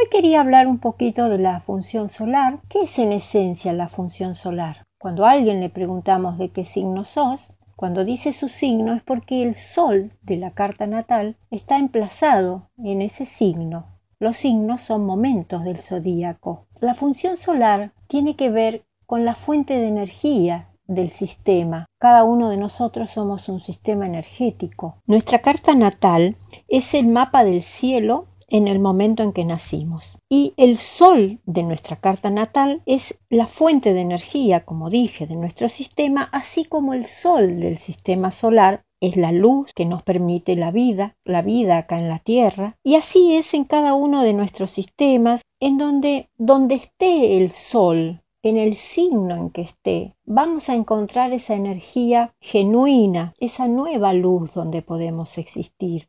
Hoy quería hablar un poquito de la función solar. ¿Qué es en esencia la función solar? Cuando a alguien le preguntamos de qué signo sos, cuando dice su signo es porque el sol de la carta natal está emplazado en ese signo. Los signos son momentos del zodíaco. La función solar tiene que ver con la fuente de energía del sistema. Cada uno de nosotros somos un sistema energético. Nuestra carta natal es el mapa del cielo en el momento en que nacimos. Y el sol de nuestra carta natal es la fuente de energía, como dije, de nuestro sistema, así como el sol del sistema solar es la luz que nos permite la vida, la vida acá en la Tierra, y así es en cada uno de nuestros sistemas, en donde, donde esté el sol, en el signo en que esté, vamos a encontrar esa energía genuina, esa nueva luz donde podemos existir.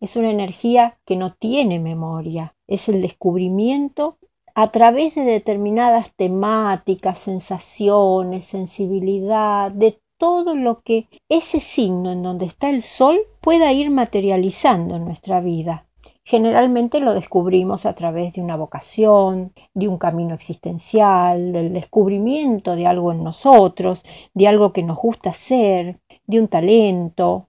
Es una energía que no tiene memoria, es el descubrimiento a través de determinadas temáticas, sensaciones, sensibilidad, de todo lo que ese signo en donde está el sol pueda ir materializando en nuestra vida. Generalmente lo descubrimos a través de una vocación, de un camino existencial, del descubrimiento de algo en nosotros, de algo que nos gusta hacer, de un talento,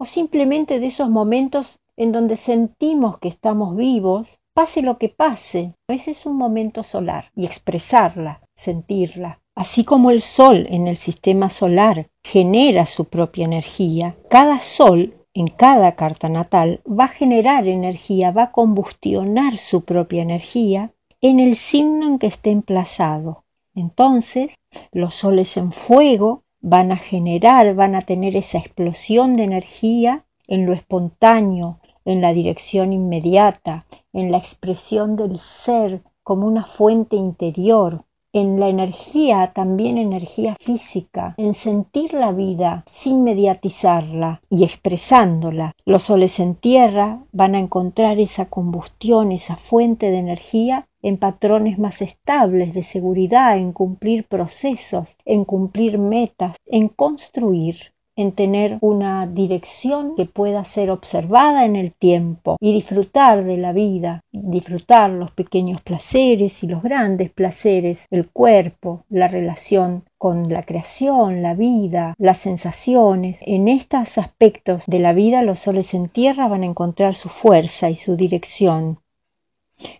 o simplemente de esos momentos en donde sentimos que estamos vivos, pase lo que pase. Ese es un momento solar y expresarla, sentirla. Así como el sol en el sistema solar genera su propia energía, cada sol en cada carta natal va a generar energía, va a combustionar su propia energía en el signo en que esté emplazado. Entonces, los soles en fuego van a generar, van a tener esa explosión de energía en lo espontáneo, en la dirección inmediata, en la expresión del ser como una fuente interior, en la energía, también energía física, en sentir la vida sin mediatizarla y expresándola. Los soles en tierra van a encontrar esa combustión, esa fuente de energía en patrones más estables de seguridad, en cumplir procesos, en cumplir metas, en construir en tener una dirección que pueda ser observada en el tiempo y disfrutar de la vida, disfrutar los pequeños placeres y los grandes placeres, el cuerpo, la relación con la creación, la vida, las sensaciones. En estos aspectos de la vida los soles en tierra van a encontrar su fuerza y su dirección.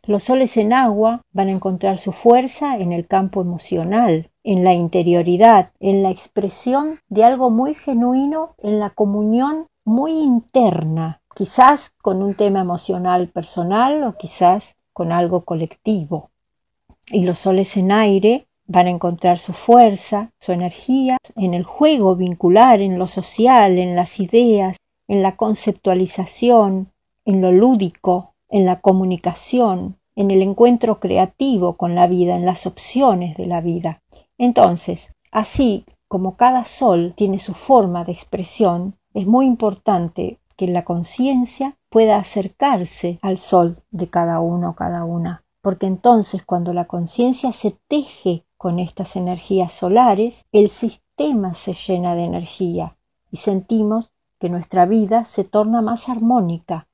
Los soles en agua van a encontrar su fuerza en el campo emocional, en la interioridad, en la expresión de algo muy genuino, en la comunión muy interna, quizás con un tema emocional personal o quizás con algo colectivo. Y los soles en aire van a encontrar su fuerza, su energía en el juego vincular, en lo social, en las ideas, en la conceptualización, en lo lúdico, en la comunicación, en el encuentro creativo con la vida, en las opciones de la vida. Entonces, así como cada sol tiene su forma de expresión, es muy importante que la conciencia pueda acercarse al sol de cada uno o cada una, porque entonces cuando la conciencia se teje con estas energías solares, el sistema se llena de energía y sentimos que nuestra vida se torna más armónica,